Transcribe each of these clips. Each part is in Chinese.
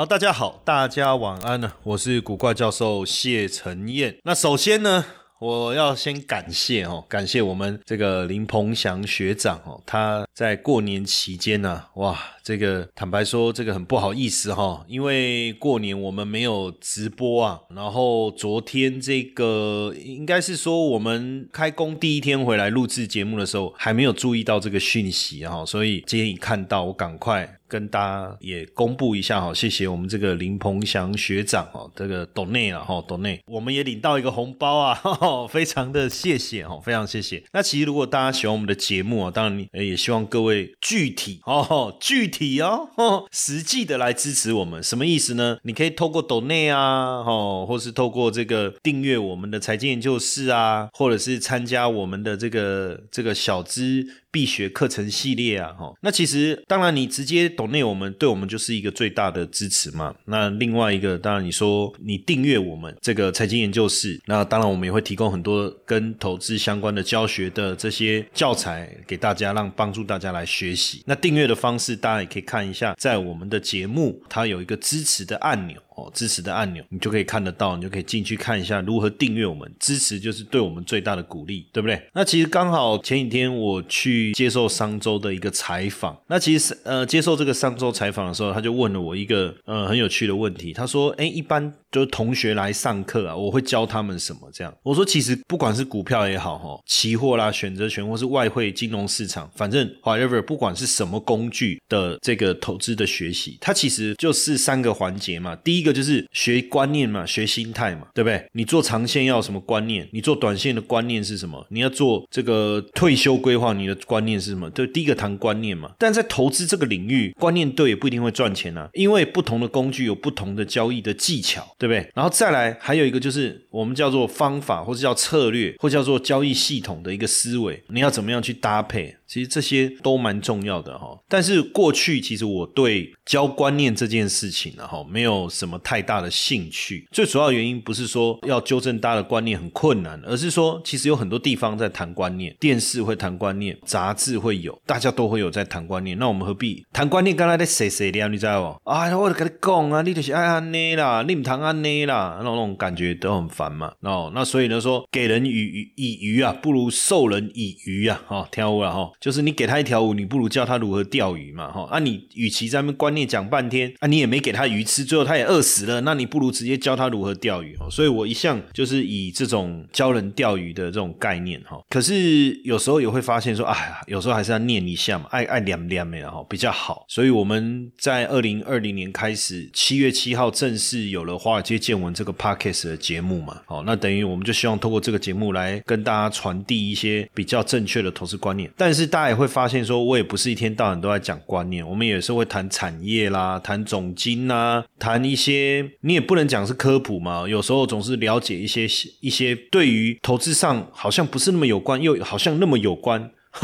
好，大家好，大家晚安呢，我是古怪教授谢承彦。那首先呢。我要先感谢哦，感谢我们这个林鹏祥学长哦，他在过年期间呢，哇，这个坦白说，这个很不好意思哈，因为过年我们没有直播啊，然后昨天这个应该是说我们开工第一天回来录制节目的时候，还没有注意到这个讯息哈，所以今天一看到，我赶快。跟大家也公布一下哈，谢谢我们这个林鹏祥学长哦，这个董内了哈，董内，我们也领到一个红包啊，非常的谢谢哈，非常谢谢。那其实如果大家喜欢我们的节目啊，当然也希望各位具体哦，具体哦，实际的来支持我们，什么意思呢？你可以透过董内啊，哦，或是透过这个订阅我们的财经研究室啊，或者是参加我们的这个这个小资必学课程系列啊，哈，那其实当然你直接。懂内我们对我们就是一个最大的支持嘛。那另外一个，当然你说你订阅我们这个财经研究室，那当然我们也会提供很多跟投资相关的教学的这些教材给大家，让帮助大家来学习。那订阅的方式，大家也可以看一下，在我们的节目它有一个支持的按钮。支持的按钮，你就可以看得到，你就可以进去看一下如何订阅我们。支持就是对我们最大的鼓励，对不对？那其实刚好前几天我去接受商周的一个采访，那其实呃接受这个商周采访的时候，他就问了我一个呃很有趣的问题，他说：“哎，一般就是同学来上课啊，我会教他们什么？”这样我说：“其实不管是股票也好，哈，期货啦、选择权或是外汇金融市场，反正 whatever，不管是什么工具的这个投资的学习，它其实就是三个环节嘛。第一个。就是学观念嘛，学心态嘛，对不对？你做长线要什么观念？你做短线的观念是什么？你要做这个退休规划，你的观念是什么？对第一个谈观念嘛。但在投资这个领域，观念对也不一定会赚钱啊，因为不同的工具有不同的交易的技巧，对不对？然后再来还有一个就是我们叫做方法，或者叫策略，或叫做交易系统的一个思维，你要怎么样去搭配？其实这些都蛮重要的哈，但是过去其实我对教观念这件事情呢哈，没有什么太大的兴趣。最主要原因不是说要纠正大家的观念很困难，而是说其实有很多地方在谈观念，电视会谈观念，杂志会有，大家都会有在谈观念。那我们何必谈观念？刚才在谁谁的？你知道不？啊，我跟你讲啊，你就是爱安内啦，你唔谈安内啦，那种感觉都很烦嘛。哦，那所以呢说，给人以以鱼啊，不如授人以渔啊。哈，跳舞了哈。就是你给他一条舞，你不如教他如何钓鱼嘛，哈。啊，你与其在那观念讲半天，啊，你也没给他鱼吃，最后他也饿死了，那你不如直接教他如何钓鱼。所以我一向就是以这种教人钓鱼的这种概念，哈。可是有时候也会发现说，哎呀，有时候还是要念一下嘛，爱爱念念的哈比较好。所以我们在二零二零年开始，七月七号正式有了《华尔街见闻》这个 podcast 的节目嘛，好，那等于我们就希望通过这个节目来跟大家传递一些比较正确的投资观念，但是。大家也会发现，说我也不是一天到晚都在讲观念，我们也是会谈产业啦，谈总金呐，谈一些你也不能讲是科普嘛，有时候总是了解一些一些对于投资上好像不是那么有关，又好像那么有关。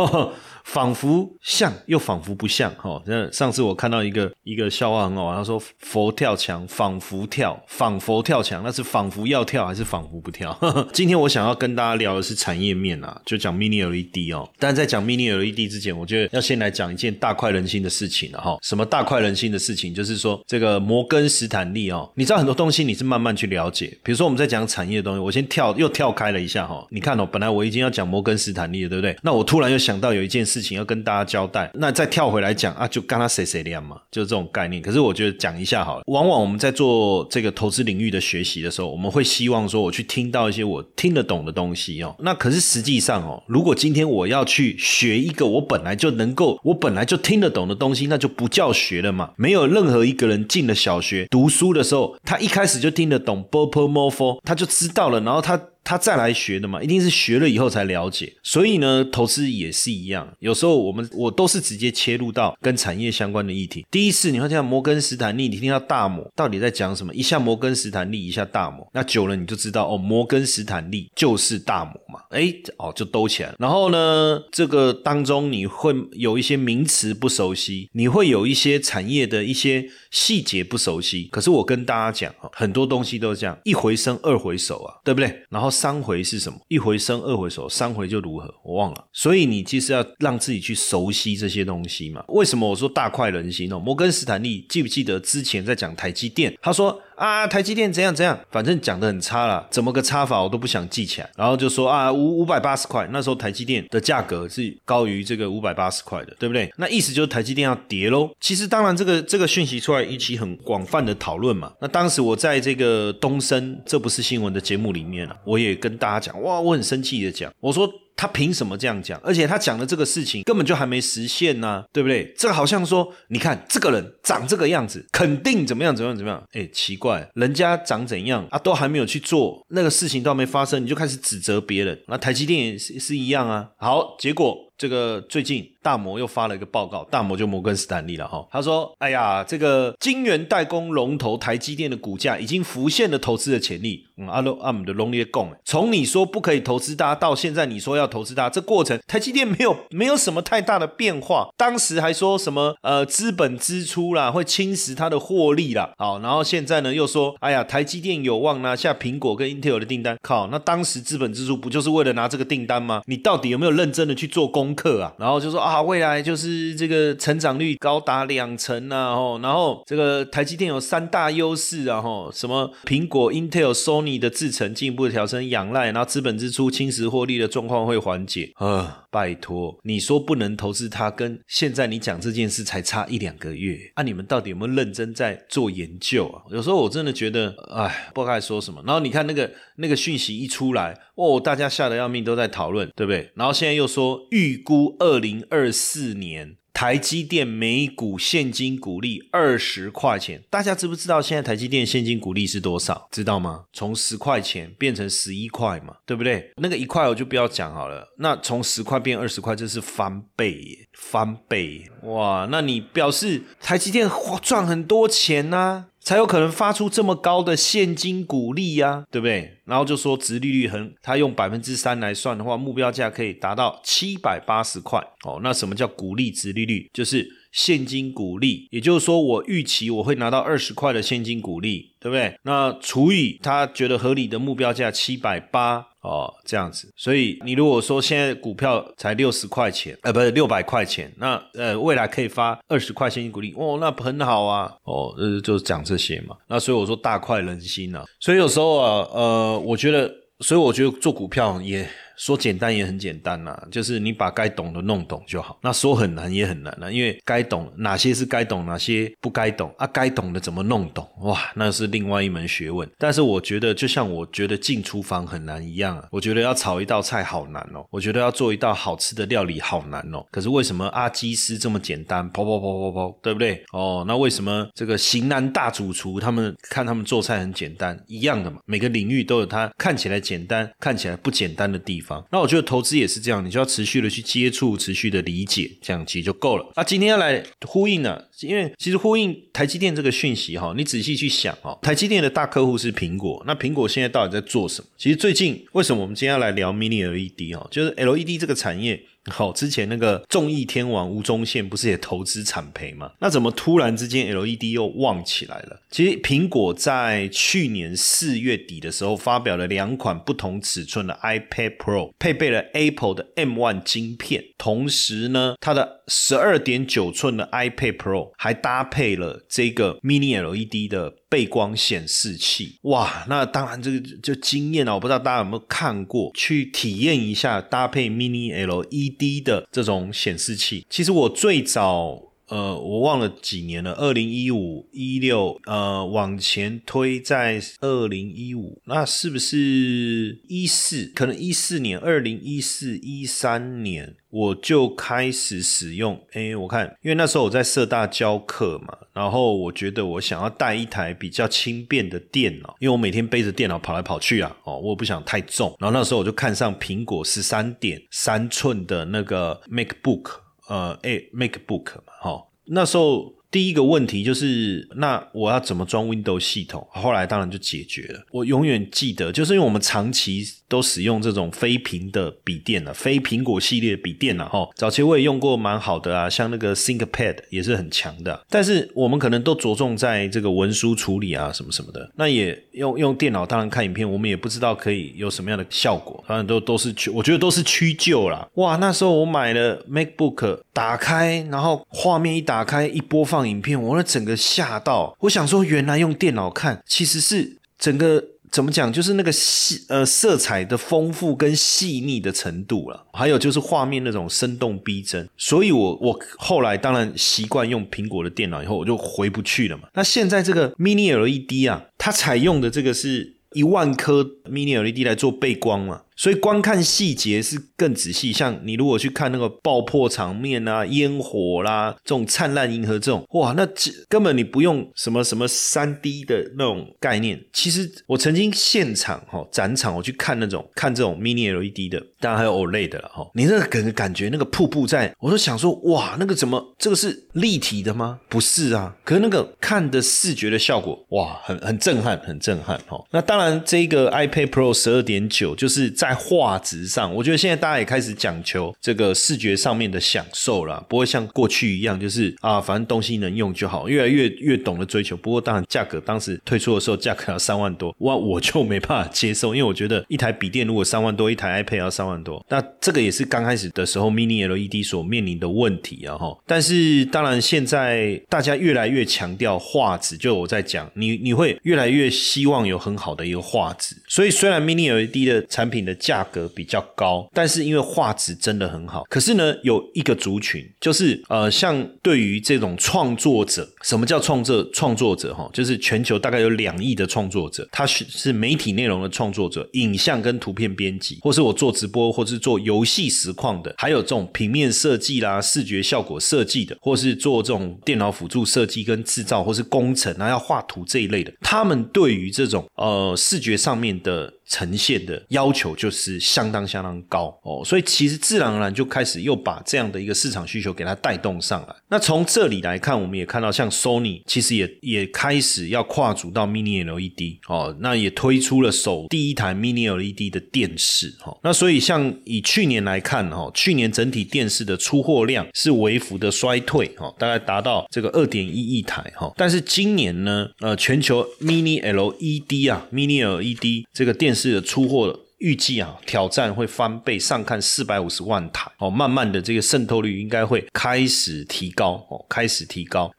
仿佛像又仿佛不像，哈！那上次我看到一个一个笑话很好玩，他说佛跳墙，仿佛跳，仿佛跳墙，那是仿佛要跳还是仿佛不跳？今天我想要跟大家聊的是产业面啊，就讲 Mini LED 哦。但在讲 Mini LED 之前，我觉得要先来讲一件大快人心的事情了哈。什么大快人心的事情？就是说这个摩根斯坦利哦，你知道很多东西你是慢慢去了解，比如说我们在讲产业的东西，我先跳又跳开了一下哈。你看哦，本来我已经要讲摩根斯坦利了，对不对？那我突然又想到有一件事。事情要跟大家交代。那再跳回来讲啊，就跟他谁谁亮嘛，就是这种概念。可是我觉得讲一下好了。往往我们在做这个投资领域的学习的时候，我们会希望说我去听到一些我听得懂的东西哦。那可是实际上哦，如果今天我要去学一个我本来就能够、我本来就听得懂的东西，那就不叫学了嘛。没有任何一个人进了小学读书的时候，他一开始就听得懂 b o p o m o f o 他就知道了，然后他。他再来学的嘛，一定是学了以后才了解。所以呢，投资也是一样。有时候我们我都是直接切入到跟产业相关的议题。第一次你会听到摩根斯坦利，你听到大摩到底在讲什么？一下摩根斯坦利，一下大摩，那久了你就知道哦，摩根斯坦利就是大摩嘛。哎，哦，就兜起来了。然后呢，这个当中你会有一些名词不熟悉，你会有一些产业的一些细节不熟悉。可是我跟大家讲啊，很多东西都是这样，一回生二回熟啊，对不对？然后。三回是什么？一回生，二回熟，三回就如何？我忘了。所以你其实要让自己去熟悉这些东西嘛。为什么我说大快人心呢？摩根斯坦利记不记得之前在讲台积电？他说。啊，台积电怎样怎样，反正讲的很差了，怎么个差法我都不想记起来。然后就说啊，五五百八十块，那时候台积电的价格是高于这个五百八十块的，对不对？那意思就是台积电要跌喽。其实当然这个这个讯息出来引起很广泛的讨论嘛。那当时我在这个东升这不是新闻的节目里面了，我也跟大家讲，哇，我很生气的讲，我说。他凭什么这样讲？而且他讲的这个事情根本就还没实现呢，对不对？这个好像说，你看这个人长这个样子，肯定怎么样怎么样怎么样？哎，奇怪，人家长怎样啊，都还没有去做那个事情，都还没发生，你就开始指责别人。那台积电也是是一样啊。好，结果。这个最近大摩又发了一个报告，大摩就摩根斯坦利了哈。他说：“哎呀，这个晶圆代工龙头台积电的股价已经浮现了投资的潜力。嗯，阿罗阿姆的龙列贡，从你说不可以投资它，到现在你说要投资它，这过程台积电没有没有什么太大的变化。当时还说什么呃资本支出啦会侵蚀它的获利啦，好，然后现在呢又说，哎呀，台积电有望拿下苹果跟 Intel 的订单。靠，那当时资本支出不就是为了拿这个订单吗？你到底有没有认真的去做？”功课啊，然后就说啊，未来就是这个成长率高达两成啊，吼，然后这个台积电有三大优势啊，吼，什么苹果、Intel、Sony 的制程进一步的调升仰赖，然后资本支出侵蚀获利的状况会缓解啊，拜托，你说不能投资它，跟现在你讲这件事才差一两个月啊，你们到底有没有认真在做研究啊？有时候我真的觉得，哎，不知道该说什么。然后你看那个那个讯息一出来，哦，大家吓得要命，都在讨论，对不对？然后现在又说。预估二零二四年台积电每股现金股利二十块钱，大家知不知道现在台积电现金股利是多少？知道吗？从十块钱变成十一块嘛，对不对？那个一块我就不要讲好了。那从十块变二十块，这是翻倍，耶，翻倍哇！那你表示台积电赚很多钱呢？才有可能发出这么高的现金股利呀，对不对？然后就说值利率很，他用百分之三来算的话，目标价可以达到七百八十块哦。那什么叫股利值利率？就是现金股利，也就是说我预期我会拿到二十块的现金股利，对不对？那除以他觉得合理的目标价七百八。哦，这样子，所以你如果说现在股票才六十块钱，呃，不是六百块钱，那呃，未来可以发二十块现金股利，哦，那很好啊，哦，呃，就是讲这些嘛，那所以我说大快人心啊，所以有时候啊，呃，我觉得，所以我觉得做股票也。说简单也很简单呐，就是你把该懂的弄懂就好。那说很难也很难啊，因为该懂哪些是该懂，哪些不该懂啊？该懂的怎么弄懂？哇，那是另外一门学问。但是我觉得，就像我觉得进厨房很难一样啊，我觉得要炒一道菜好难哦，我觉得要做一道好吃的料理好难哦。可是为什么阿基斯这么简单？跑跑跑跑跑，对不对？哦，那为什么这个型男大主厨他们看他们做菜很简单一样的嘛？每个领域都有他看起来简单、看起来不简单的地方。那我觉得投资也是这样，你就要持续的去接触，持续的理解，这样其实就够了。那今天要来呼应呢，因为其实呼应台积电这个讯息哈，你仔细去想哦，台积电的大客户是苹果，那苹果现在到底在做什么？其实最近为什么我们今天要来聊 Mini LED 哈，就是 LED 这个产业。好，之前那个众议天王吴宗宪不是也投资产赔吗？那怎么突然之间 LED 又旺起来了？其实苹果在去年四月底的时候发表了两款不同尺寸的 iPad Pro，配备了 Apple 的 M1 晶片，同时呢，它的十二点九寸的 iPad Pro 还搭配了这个 Mini LED 的。背光显示器。哇，那当然这个就惊艳了。我不知道大家有没有看过，去体验一下搭配 Mini LED 的这种显示器。其实我最早。呃，我忘了几年了，二零一五、一六，呃，往前推在二零一五，那是不是一四？可能一四年，二零一四、一三年我就开始使用。哎，我看，因为那时候我在社大教课嘛，然后我觉得我想要带一台比较轻便的电脑，因为我每天背着电脑跑来跑去啊，哦，我也不想太重。然后那时候我就看上苹果十三点三寸的那个 MacBook。呃，哎，MacBook 嘛，哈，那时候。第一个问题就是，那我要怎么装 Windows 系统？后来当然就解决了。我永远记得，就是因为我们长期都使用这种非屏的笔电了，非苹果系列笔电了哈。早期我也用过蛮好的啊，像那个 ThinkPad 也是很强的。但是我们可能都着重在这个文书处理啊，什么什么的。那也用用电脑，当然看影片，我们也不知道可以有什么样的效果。反正都都是，我觉得都是屈就啦。哇，那时候我买了 MacBook，打开，然后画面一打开，一播。放影片，我那整个吓到，我想说，原来用电脑看，其实是整个怎么讲，就是那个细呃色彩的丰富跟细腻的程度了，还有就是画面那种生动逼真。所以我我后来当然习惯用苹果的电脑，以后我就回不去了嘛。那现在这个 Mini LED 啊，它采用的这个是一万颗 Mini LED 来做背光嘛。所以观看细节是更仔细，像你如果去看那个爆破场面啊、烟火啦、这种灿烂银河这种，哇，那根本你不用什么什么三 D 的那种概念。其实我曾经现场哈展场，我去看那种看这种 Mini LED 的，当然还有 OLED 的了哈。你那个感感觉那个瀑布在，我都想说，哇，那个怎么这个是立体的吗？不是啊，可是那个看的视觉的效果，哇，很很震撼，很震撼哈。那当然，这个 iPad Pro 十二点九就是在。在画质上，我觉得现在大家也开始讲求这个视觉上面的享受了，不会像过去一样，就是啊，反正东西能用就好，越来越越懂得追求。不过当然，价格当时推出的时候，价格要三万多，哇，我就没办法接受，因为我觉得一台笔电如果三万多，一台 iPad 要三万多，那这个也是刚开始的时候 Mini LED 所面临的问题啊哈。但是当然，现在大家越来越强调画质，就我在讲，你你会越来越希望有很好的一个画质，所以虽然 Mini LED 的产品的价格比较高，但是因为画质真的很好。可是呢，有一个族群，就是呃，像对于这种创作者，什么叫创作创作者？哈，就是全球大概有两亿的创作者，他是是媒体内容的创作者，影像跟图片编辑，或是我做直播，或是做游戏实况的，还有这种平面设计啦、视觉效果设计的，或是做这种电脑辅助设计跟制造，或是工程啊要画图这一类的，他们对于这种呃视觉上面的。呈现的要求就是相当相当高哦，所以其实自然而然就开始又把这样的一个市场需求给它带动上来。那从这里来看，我们也看到像 Sony 其实也也开始要跨足到 Mini LED 哦，那也推出了首第一台 Mini LED 的电视哈。那所以像以去年来看哈，去年整体电视的出货量是微幅的衰退哈，大概达到这个二点一亿台哈。但是今年呢，呃，全球 Mini LED 啊，Mini LED 这个电是的出货预计啊，挑战会翻倍，上看四百五十万台哦。慢慢的，这个渗透率应该会开始提高哦，开始提高。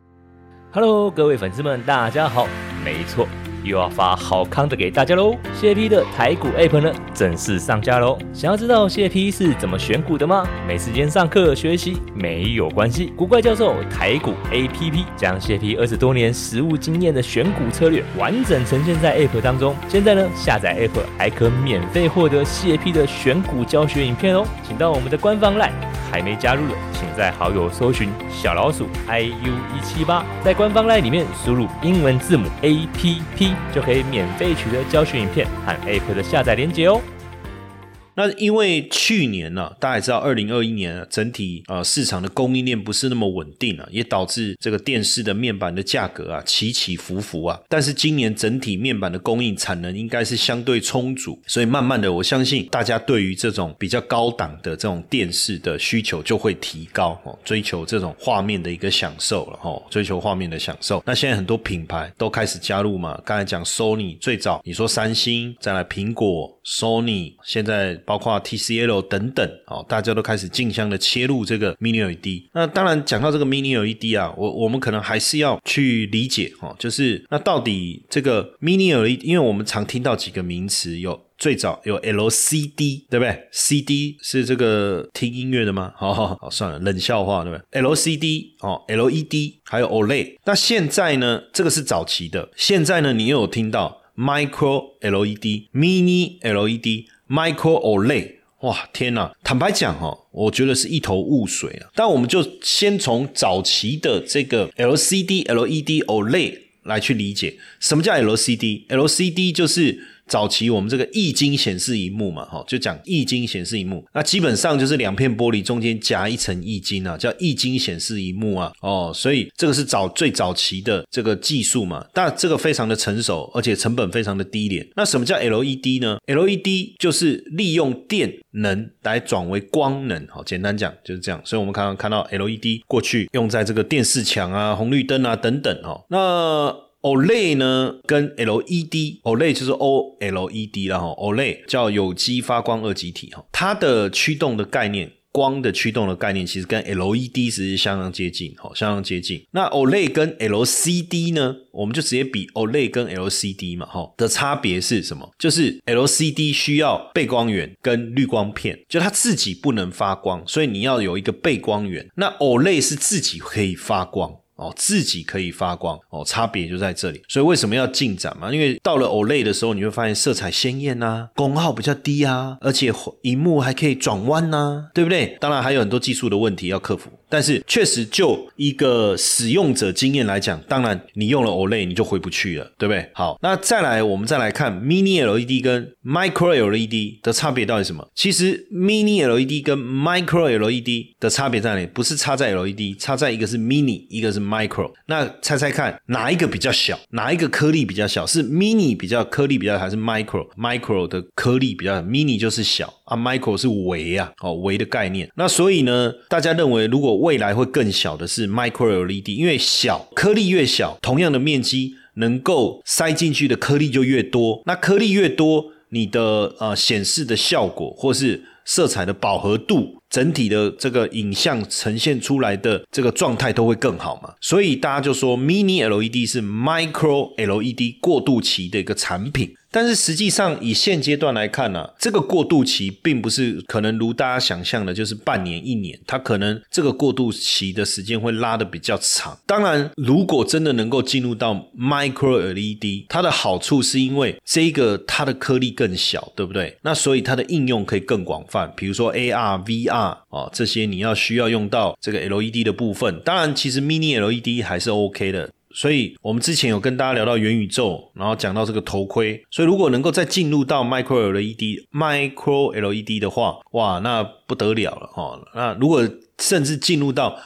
Hello，各位粉丝们，大家好，没错。又要发好康的给大家喽！谢 P 的台股 App 呢正式上架喽！想要知道谢 P 是怎么选股的吗？没时间上课学习没有关系，古怪教授台股 APP 将谢 P 二十多年实务经验的选股策略完整呈现在 App 当中。现在呢，下载 App 还可免费获得谢 P 的选股教学影片哦！请到我们的官方 LINE，还没加入的，请在好友搜寻小老鼠 iu 一七八，在官方 LINE 里面输入英文字母 APP。就可以免费取得教学影片和 App 的下载链接哦。那因为去年呢，大家也知道，二零二一年整体呃市场的供应链不是那么稳定啊，也导致这个电视的面板的价格啊起起伏伏啊。但是今年整体面板的供应产能应该是相对充足，所以慢慢的，我相信大家对于这种比较高档的这种电视的需求就会提高哦，追求这种画面的一个享受了哦，追求画面的享受。那现在很多品牌都开始加入嘛，刚才讲 Sony 最早，你说三星，再来苹果，Sony 现在。包括 TCL 等等，哦，大家都开始竞相的切入这个 Mini LED。那当然讲到这个 Mini LED 啊，我我们可能还是要去理解哦，就是那到底这个 Mini LED，因为我们常听到几个名词有。最早有 LCD，对不对？CD 是这个听音乐的吗？好好好，算了，冷笑话，对不对？LCD 哦，LED 还有 OLED。那现在呢？这个是早期的。现在呢？你又有听到 Micro LED、Mini LED、Micro Olay。哇，天呐！坦白讲哈，我觉得是一头雾水啊。但我们就先从早期的这个 LCD、LED、OLED 来去理解，什么叫 LCD？LCD 就是。早期我们这个液晶显示荧幕嘛，哈，就讲液晶显示荧幕，那基本上就是两片玻璃中间夹一层液晶啊，叫液晶显示荧幕啊，哦，所以这个是早最早期的这个技术嘛，但这个非常的成熟，而且成本非常的低廉。那什么叫 LED 呢？LED 就是利用电能来转为光能，好，简单讲就是这样。所以我们刚刚看到 LED 过去用在这个电视墙啊、红绿灯啊等等，哈，那。OLED 呢，跟 LED，OLED 就是 OLED 啦哈，OLED 叫有机发光二极体哈，它的驱动的概念，光的驱动的概念，其实跟 LED 是相当接近，哈，相当接近。那 OLED 跟 LCD 呢，我们就直接比 OLED 跟 LCD 嘛，哈，的差别是什么？就是 LCD 需要背光源跟滤光片，就它自己不能发光，所以你要有一个背光源。那 OLED 是自己可以发光。哦，自己可以发光哦，差别就在这里。所以为什么要进展嘛？因为到了 OLED 的时候，你会发现色彩鲜艳呐，功耗比较低啊，而且荧幕还可以转弯呐，对不对？当然还有很多技术的问题要克服。但是确实就一个使用者经验来讲，当然你用了 OLED 你就回不去了，对不对？好，那再来我们再来看 Mini LED 跟 Micro LED 的差别到底什么？其实 Mini LED 跟 Micro LED 的差别在哪里？不是差在 LED，差在一个是 Mini，一个是 Micro。那猜猜看哪一个比较小？哪一个颗粒比较小？是 Mini 比较颗粒比较，还是 Micro？Micro 的颗粒比较，Mini 就是小啊，Micro 是微啊，哦微的概念。那所以呢，大家认为如果未来会更小的是 Micro LED，因为小颗粒越小，同样的面积能够塞进去的颗粒就越多。那颗粒越多，你的呃显示的效果或是色彩的饱和度，整体的这个影像呈现出来的这个状态都会更好嘛。所以大家就说 Mini LED 是 Micro LED 过渡期的一个产品。但是实际上，以现阶段来看呢，这个过渡期并不是可能如大家想象的，就是半年一年，它可能这个过渡期的时间会拉的比较长。当然，如果真的能够进入到 Micro LED，它的好处是因为这个它的颗粒更小，对不对？那所以它的应用可以更广泛，比如说 AR、VR 啊这些你要需要用到这个 LED 的部分。当然，其实 Mini LED 还是 OK 的。所以，我们之前有跟大家聊到元宇宙，然后讲到这个头盔。所以，如果能够再进入到 Micro LED、Micro LED 的话，哇，那不得了了哦。那如果甚至进入到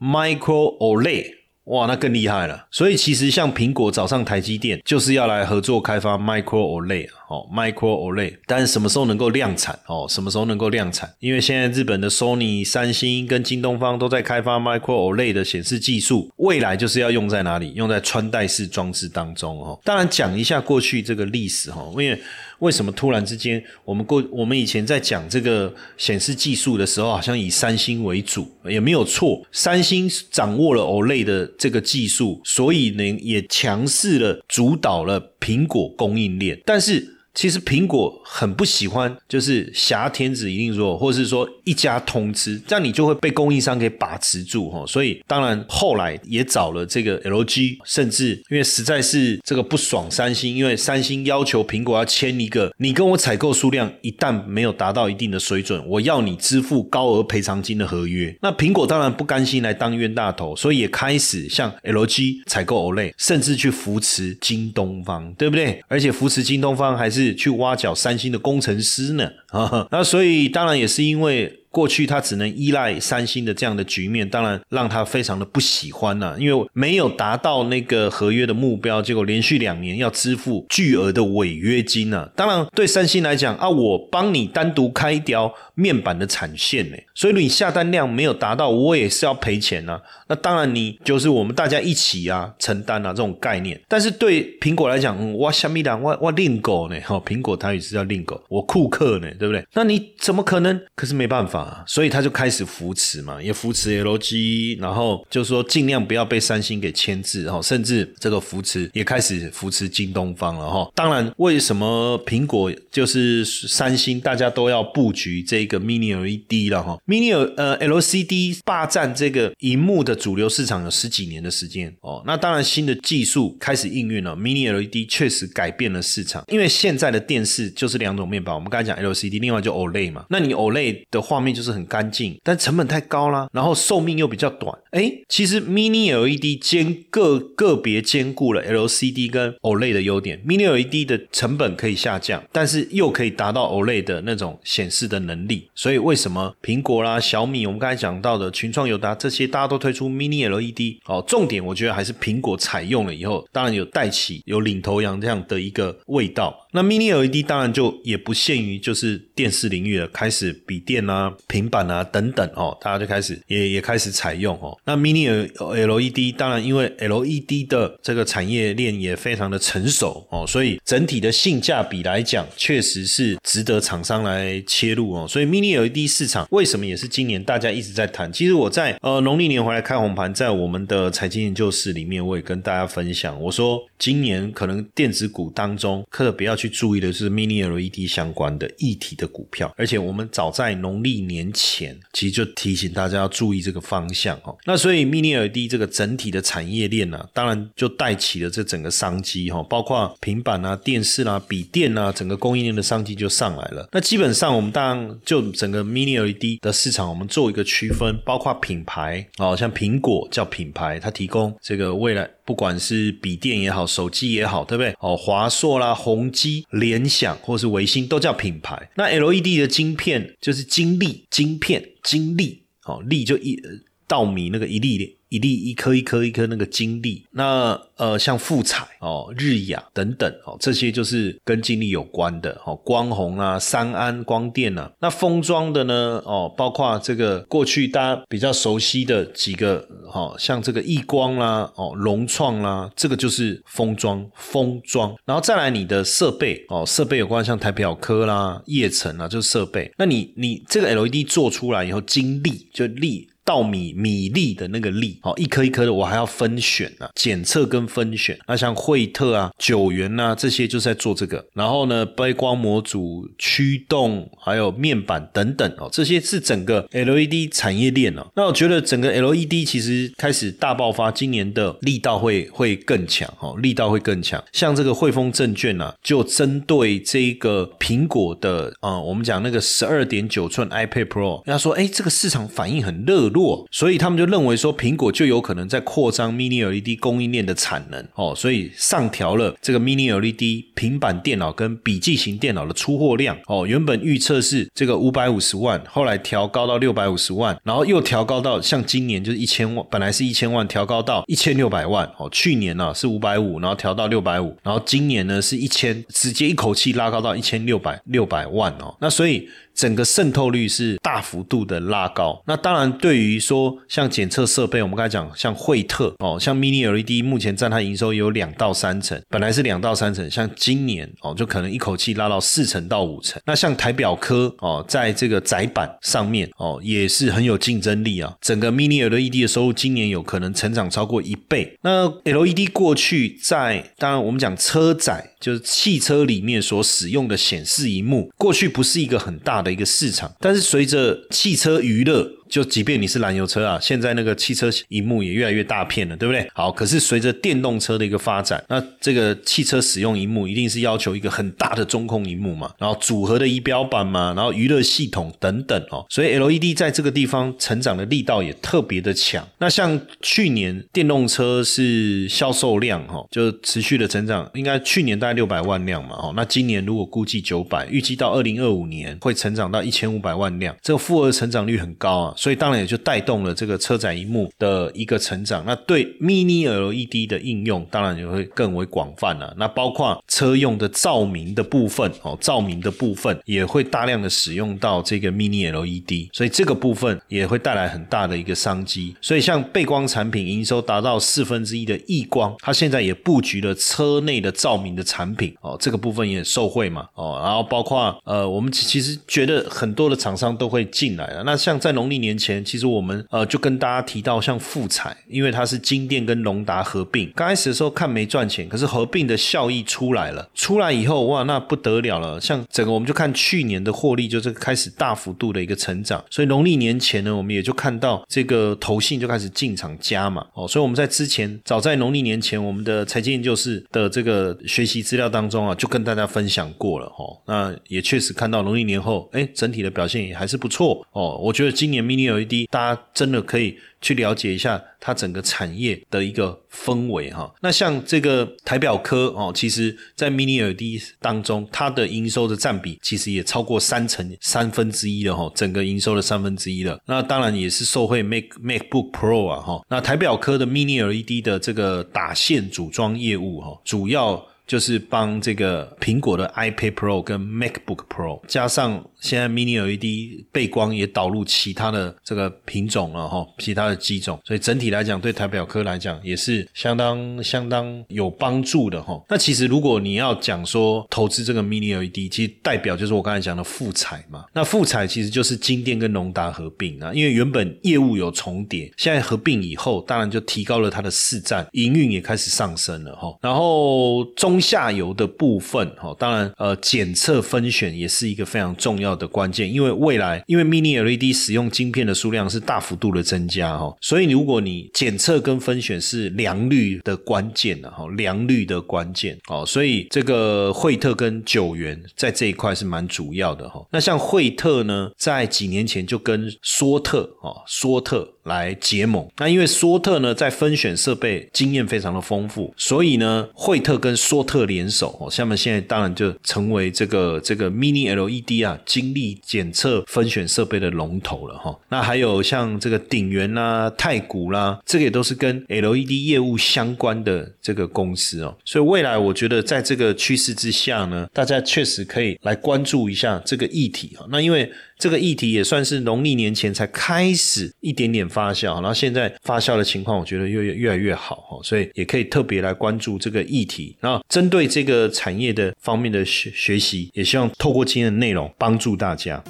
Micro OLED。哇，那更厉害了！所以其实像苹果找上台积电，就是要来合作开发 Micro OLED 啊哦，Micro OLED。但是什么时候能够量产哦？什么时候能够量产？因为现在日本的 Sony、三星跟京东方都在开发 Micro OLED 的显示技术，未来就是要用在哪里？用在穿戴式装置当中哦。当然讲一下过去这个历史哈，因为。为什么突然之间，我们过我们以前在讲这个显示技术的时候，好像以三星为主，也没有错。三星掌握了 OLED 的这个技术，所以呢也强势了主导了苹果供应链，但是。其实苹果很不喜欢，就是挟天子以令说，或是说一家通吃，这样你就会被供应商给把持住哈。所以当然后来也找了这个 LG，甚至因为实在是这个不爽三星，因为三星要求苹果要签一个，你跟我采购数量一旦没有达到一定的水准，我要你支付高额赔偿金的合约。那苹果当然不甘心来当冤大头，所以也开始向 LG 采购 OLED，甚至去扶持京东方，对不对？而且扶持京东方还是。去挖角三星的工程师呢？啊，那所以当然也是因为过去它只能依赖三星的这样的局面，当然让他非常的不喜欢呐，因为没有达到那个合约的目标，结果连续两年要支付巨额的违约金呐。当然对三星来讲啊，我帮你单独开一条面板的产线呢，所以你下单量没有达到，我也是要赔钱呐。那当然你就是我们大家一起啊承担啊这种概念。但是对苹果来讲，我虾米的，我我另狗呢？哈，苹果它也是叫另狗，我库克呢，对不对？那你怎么可能？可是没办法，所以他就开始扶持嘛，也扶持 LG，然后就说尽量不要被三星给牵制哈，甚至这个扶持也开始扶持京东方了哈。当然，为什么苹果就是三星大家都要布局这个 Mini LED 了哈？Mini 呃 LCD 霸占这个荧幕的主流市场有十几年的时间哦。那当然新的技术开始应运了，Mini LED 确实改变了市场，因为现在的电视就是两种面板，我们刚才讲 LCD，另外就 OLED 嘛。那你 OLED 的画面就是很干净，但成本太高啦，然后寿命又比较短。哎，其实 Mini LED 兼个个别兼顾了 LCD 跟 OLED 的优点。Mini LED 的成本可以下降，但是又可以达到 OLED 的那种显示的能力。所以为什么苹果啦、小米，我们刚才讲到的群创、友达这些，大家都推出 Mini LED？哦，重点我觉得还是苹果采用了以后，当然有带起有领头羊这样的一个味道。那 Mini LED 当然就也不限于就是电视领域了，开始笔电啊、平板啊等等哦，大家就开始也也开始采用哦。那 Mini LED 当然因为 LED 的这个产业链也非常的成熟哦，所以整体的性价比来讲，确实是值得厂商来切入哦。所以 Mini LED 市场为什么也是今年大家一直在谈？其实我在呃农历年回来开红盘，在我们的财经研究室里面，我也跟大家分享，我说今年可能电子股当中特别要去注意的是 Mini LED 相关的议题的股票，而且我们早在农历年前，其实就提醒大家要注意这个方向哦。那所以 Mini LED 这个整体的产业链呢，当然就带起了这整个商机哈，包括平板啊、电视啊、笔电啊，整个供应链的商机就上来了。那基本上我们当然就整个 Mini LED 的市场，我们做一个区分，包括品牌哦，像苹果叫品牌，它提供这个未来不管是笔电也好、手机也好，对不对？哦，华硕啦、宏基、联想或是维新都叫品牌。那 LED 的晶片就是晶粒晶片，晶粒哦，粒就一稻米那个一粒一粒一颗一颗一颗那个晶粒。那呃，像富彩哦、日亚等等哦，这些就是跟精力有关的哦。光弘啊、三安光电啊，那封装的呢哦，包括这个过去大家比较熟悉的几个哦，像这个易光啦、哦融创啦，这个就是封装封装。然后再来你的设备哦，设备有关像台表科啦、叶城啊，就是设备。那你你这个 LED 做出来以后，晶粒就粒。稻米米粒的那个粒，好一颗一颗的，我还要分选啊，检测跟分选。那像惠特啊、九元呐这些就是在做这个。然后呢，背光模组、驱动还有面板等等哦，这些是整个 LED 产业链哦。那我觉得整个 LED 其实开始大爆发，今年的力道会会更强哦，力道会更强。像这个汇丰证券啊，就针对这个苹果的啊，我们讲那个十二点九寸 iPad Pro，他说哎，这个市场反应很热。弱，所以他们就认为说苹果就有可能在扩张 Mini LED 供应链的产能。哦，所以上调了这个 Mini LED 平板电脑跟笔记型电脑的出货量。哦，原本预测是这个五百五十万，后来调高到六百五十万，然后又调高到像今年就是一千万，本来是一千万，调高到一千六百万。哦，去年呢是五百五，然后调到六百五，然后今年呢是一千，直接一口气拉高到一千六百六百万。哦，那所以。整个渗透率是大幅度的拉高。那当然，对于说像检测设备，我们刚才讲像惠特哦，像 Mini LED，目前占它营收有两到三成，本来是两到三成，像今年哦，就可能一口气拉到四成到五成。那像台表科哦，在这个窄板上面哦，也是很有竞争力啊。整个 Mini LED 的收入今年有可能成长超过一倍。那 LED 过去在当然我们讲车载，就是汽车里面所使用的显示荧幕，过去不是一个很大。的一个市场，但是随着汽车娱乐。就即便你是燃油车啊，现在那个汽车荧幕也越来越大片了，对不对？好，可是随着电动车的一个发展，那这个汽车使用荧幕一定是要求一个很大的中控荧幕嘛，然后组合的仪表板嘛，然后娱乐系统等等哦，所以 LED 在这个地方成长的力道也特别的强。那像去年电动车是销售量哈，就持续的成长，应该去年大概六百万辆嘛，哦，那今年如果估计九百，预计到二零二五年会成长到一千五百万辆，这个复合成长率很高啊，所以当然也就带动了这个车载荧幕的一个成长。那对 Mini LED 的应用，当然也会更为广泛了。那包括车用的照明的部分哦，照明的部分也会大量的使用到这个 Mini LED，所以这个部分也会带来很大的一个商机。所以像背光产品营收达到四分之一的亿光，它现在也布局了车内的照明的产品哦，这个部分也受惠嘛哦，然后包括呃，我们其实觉得很多的厂商都会进来了。那像在农历年年前，其实我们呃就跟大家提到像富彩，因为它是金电跟隆达合并，刚开始的时候看没赚钱，可是合并的效益出来了，出来以后哇，那不得了了。像整个我们就看去年的获利，就是开始大幅度的一个成长。所以农历年前呢，我们也就看到这个投信就开始进场加嘛哦，所以我们在之前早在农历年前，我们的财经研究室的这个学习资料当中啊，就跟大家分享过了哦。那也确实看到农历年后，哎，整体的表现也还是不错哦。我觉得今年 Mini LED 大家真的可以去了解一下它整个产业的一个氛围哈。那像这个台表科哦，其实在 Mini LED 当中，它的营收的占比其实也超过三成三分之一了哈，整个营收的三分之一了。那当然也是受惠 Mac MacBook Pro 啊哈。那台表科的 Mini LED 的这个打线组装业务哈，主要。就是帮这个苹果的 iPad Pro 跟 MacBook Pro，加上现在 Mini LED 背光也导入其他的这个品种了哈，其他的机种，所以整体来讲，对台表科来讲也是相当相当有帮助的哈。那其实如果你要讲说投资这个 Mini LED，其实代表就是我刚才讲的富彩嘛。那富彩其实就是金电跟隆达合并啊，因为原本业务有重叠，现在合并以后，当然就提高了它的市占，营运也开始上升了哈。然后中下游的部分，哈，当然，呃，检测分选也是一个非常重要的关键，因为未来，因为 Mini LED 使用晶片的数量是大幅度的增加，哈，所以如果你检测跟分选是良率的关键的，哈，良率的关键，哦，所以这个惠特跟九元在这一块是蛮主要的，哈。那像惠特呢，在几年前就跟索特，哦，索特来结盟，那因为缩特呢在分选设备经验非常的丰富，所以呢，惠特跟缩特联手哦，下面现在当然就成为这个这个 Mini LED 啊精力检测分选设备的龙头了哈。那还有像这个鼎元啦、太古啦，这个也都是跟 LED 业务相关的这个公司哦。所以未来我觉得在这个趋势之下呢，大家确实可以来关注一下这个议题哈。那因为这个议题也算是农历年前才开始一点点发酵，然后现在发酵的情况，我觉得越越来越好哈，所以也可以特别来关注这个议题。然后针对这个产业的方面的学学习，也希望透过今天的内容帮助大家。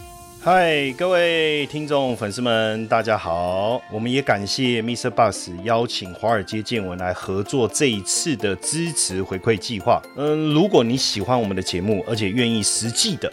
嗨，各位听众粉丝们，大家好！我们也感谢 Mr. Bus 邀请华尔街见闻来合作这一次的支持回馈计划。嗯，如果你喜欢我们的节目，而且愿意实际的